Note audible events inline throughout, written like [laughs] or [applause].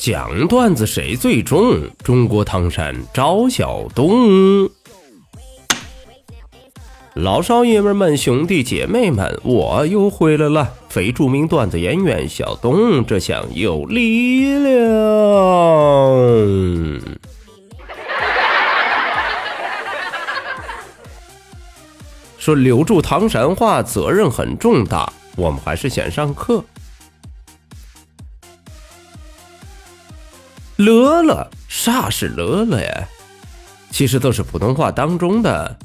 讲段子谁最重？中国唐山赵小东。老少爷们们、兄弟姐妹们，我又回来了！非著名段子演员小东，这厢有力量。说留住唐山话责任很重大，我们还是先上课。乐了，啥是乐了呀？其实都是普通话当中的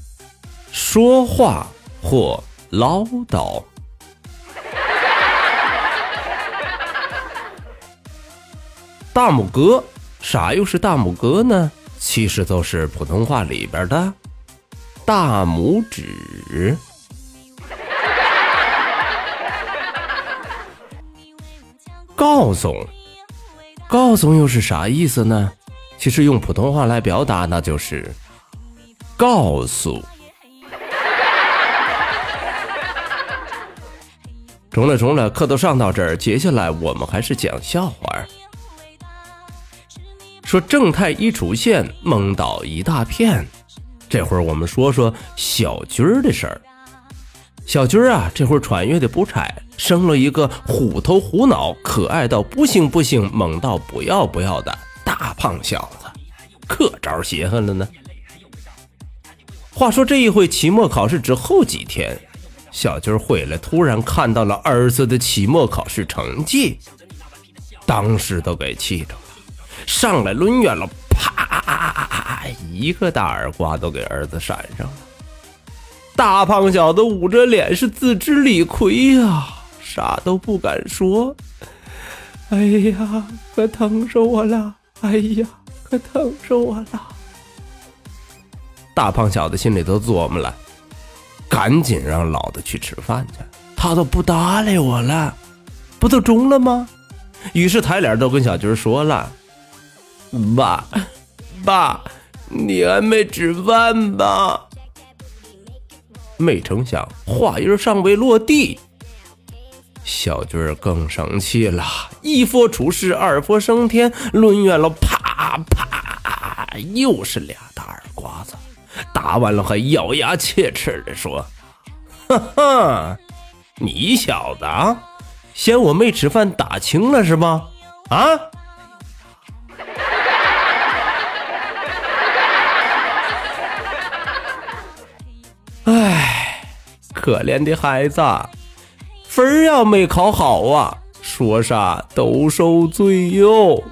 说话或唠叨。大拇哥，啥又是大拇哥呢？其实都是普通话里边的大拇指。告诉。告诉又是啥意思呢？其实用普通话来表达，那就是告诉。中了中了，课都上到这儿，接下来我们还是讲笑话。说正太一出现，蒙倒一大片。这会儿我们说说小军儿的事儿。小军啊，这会儿穿越的不差，生了一个虎头虎脑、可爱到不行不行、萌到不要不要的大胖小子，可招稀罕了呢。话说这一回期末考试之后几天，小军回来，突然看到了儿子的期末考试成绩，当时都给气着了，上来抡圆了，啪啊啊啊啊，一个大耳刮都给儿子扇上了。大胖小子捂着脸是自知理亏呀，啥都不敢说。哎呀，可疼死我了！哎呀，可疼死我了！大胖小子心里都琢磨了，赶紧让老子去吃饭去。他都不搭理我了，不都中了吗？于是抬脸都跟小军说了：“爸，爸，你还没吃饭吧？”没成想，话音尚未落地，小军儿更生气了，一佛出世，二佛升天，抡圆了，啪啪，又是俩大耳刮子，打完了还咬牙切齿的说：“哈哈，你小子啊，嫌我没吃饭打轻了是吧？啊？”唉，可怜的孩子，分儿要没考好啊，说啥都受罪哟，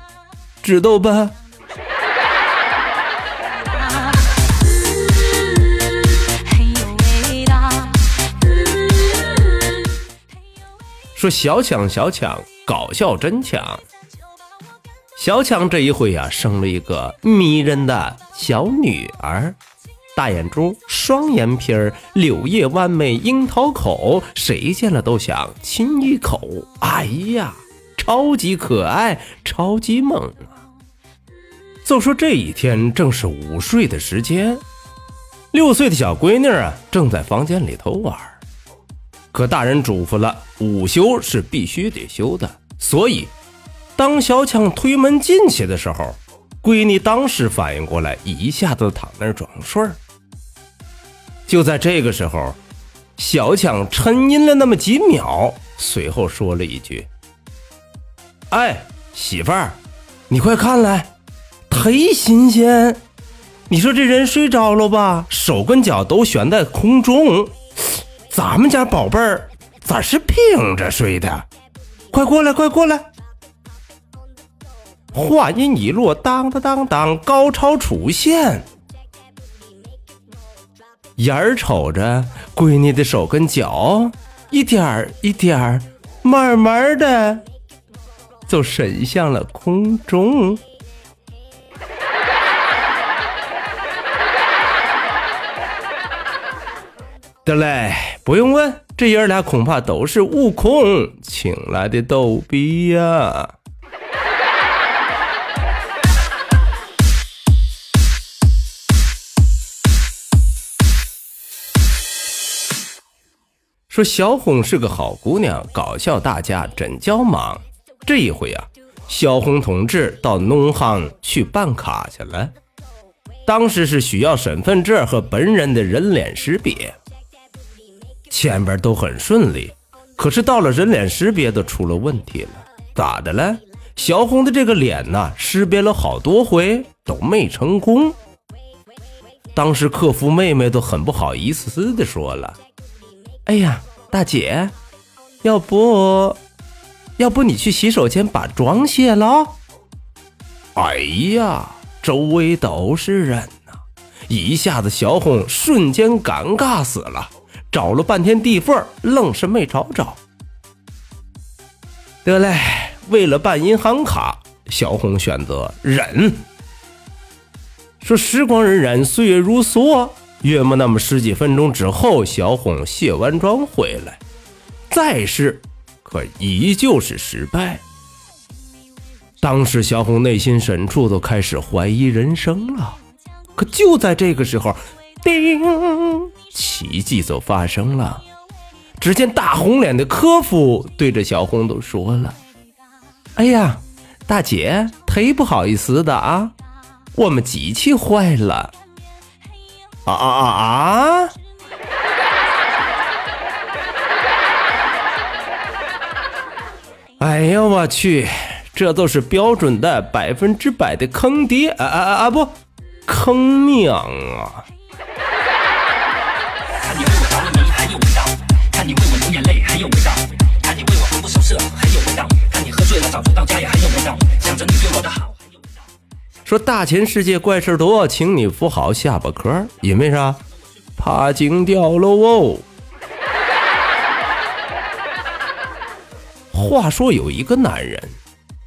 知道吧？说小强小强搞笑真强，小强这一回呀、生了一个迷人的小女儿。大眼珠，双眼皮儿，柳叶弯眉，樱桃口，谁见了都想亲一口。哎呀，超级可爱，超级萌啊！就说这一天正是午睡的时间，六岁的小闺女啊正在房间里头玩，可大人嘱咐了，午休是必须得休的，所以当小强推门进去的时候，闺女当时反应过来，一下子躺那儿装睡儿。就在这个时候，小强沉吟了那么几秒，随后说了一句：“哎，媳妇儿，你快看来，忒新鲜！你说这人睡着了吧，手跟脚都悬在空中，咱们家宝贝儿咋是平着睡的？快过来，快过来！”话音一落，当当当当，高潮出现。眼儿瞅着闺女的手跟脚一点儿一点儿慢慢的就伸向了空中。得嘞不用问这爷俩恐怕都是悟空请来的逗逼呀。说小红是个好姑娘，搞笑大家真叫忙。这一回啊，小红同志到农行去办卡去了。当时是需要身份证和本人的人脸识别，前边都很顺利，可是到了人脸识别都出了问题了。咋的了？小红的这个脸呐，识别了好多回都没成功。当时客服妹妹都很不好意思的说了。哎呀，大姐，要不，要不你去洗手间把妆卸了？哎呀，周围都是人呐，一下子小红瞬间尴尬死了，找了半天地缝，愣是没找着。得嘞，为了办银行卡，小红选择忍。说时光荏苒，岁月如梭。约莫那么十几分钟之后，小红卸完妆回来，再试，可依旧是失败。当时小红内心深处都开始怀疑人生了。可就在这个时候，叮，奇迹就发生了。只见大红脸的科夫对着小红都说了：“哎呀，大姐，忒不好意思的啊，我们机器坏了。”啊啊啊啊！[laughs] 哎呀，我去，这都是标准的百分之百的坑爹啊啊啊啊！不，坑娘啊！看你为我着迷，还有味道；看你为我流眼泪，还有味道；看你为我魂不守舍，还有味道；看你喝醉了早就到家，也还有味道。想着你对我的好。说大千世界怪事多，请你扶好下巴壳，因为啥？怕惊掉了哦。话说有一个男人，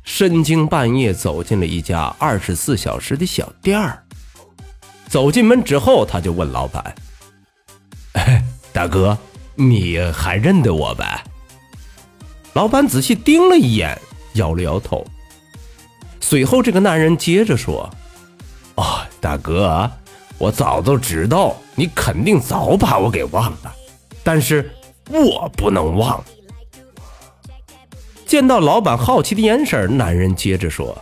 深更半夜走进了一家二十四小时的小店儿。走进门之后，他就问老板：“ [laughs] 哎大哥，你还认得我呗？”老板仔细盯了一眼，摇了摇头。随后，这个男人接着说：“哦，大哥，我早都知道你肯定早把我给忘了，但是我不能忘。”见到老板好奇的眼神，男人接着说：“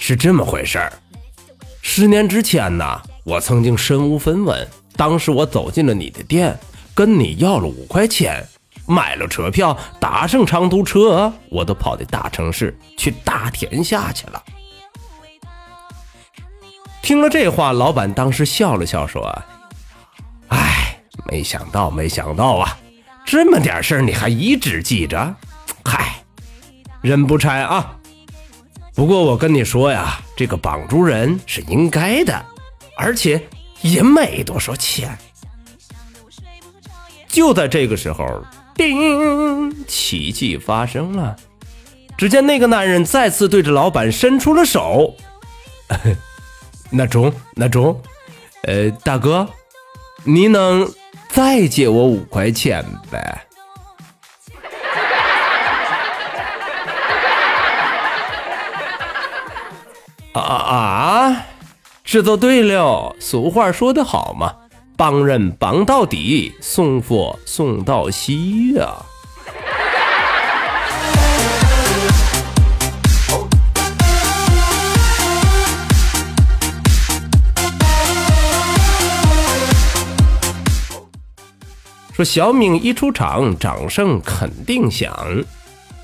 是这么回事儿，十年之前呢，我曾经身无分文，当时我走进了你的店，跟你要了五块钱。”买了车票，搭上长途车，我都跑到大城市去打天下去了。听了这话，老板当时笑了笑，说：“哎，没想到，没想到啊，这么点事儿你还一直记着？嗨，人不差啊。不过我跟你说呀，这个绑住人是应该的，而且也没多少钱。”就在这个时候。叮！奇迹发生了。只见那个男人再次对着老板伸出了手。[laughs] 那中，那中，呃，大哥，你能再借我五块钱呗？啊 [laughs] 啊！这都对了，俗话说得好嘛。帮人帮到底，送佛送到西呀！说小敏一出场，掌声肯定响。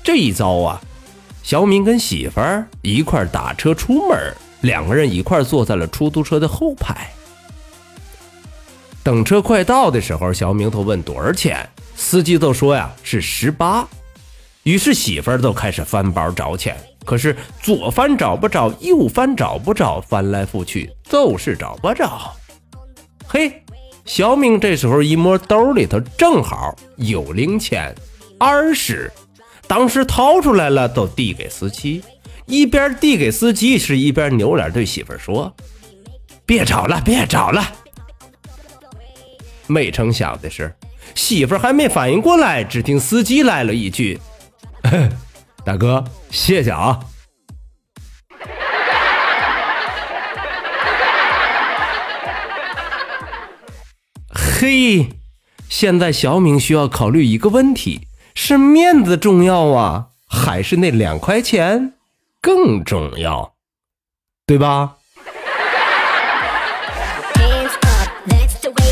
这一遭啊，小敏跟媳妇儿一块打车出门，两个人一块坐在了出租车的后排。等车快到的时候，小明都问多少钱，司机都说呀是十八。于是媳妇儿都开始翻包找钱，可是左翻找不着，右翻找不着，翻来覆去就是找不着。嘿，小明这时候一摸兜里头，正好有零钱二十，当时掏出来了，都递给司机，一边递给司机，是一边扭脸对媳妇儿说：“别找了，别找了。”没成想的是，媳妇还没反应过来，只听司机来了一句：“大哥，谢谢啊。[laughs] ”嘿，现在小敏需要考虑一个问题：是面子重要啊，还是那两块钱更重要？对吧？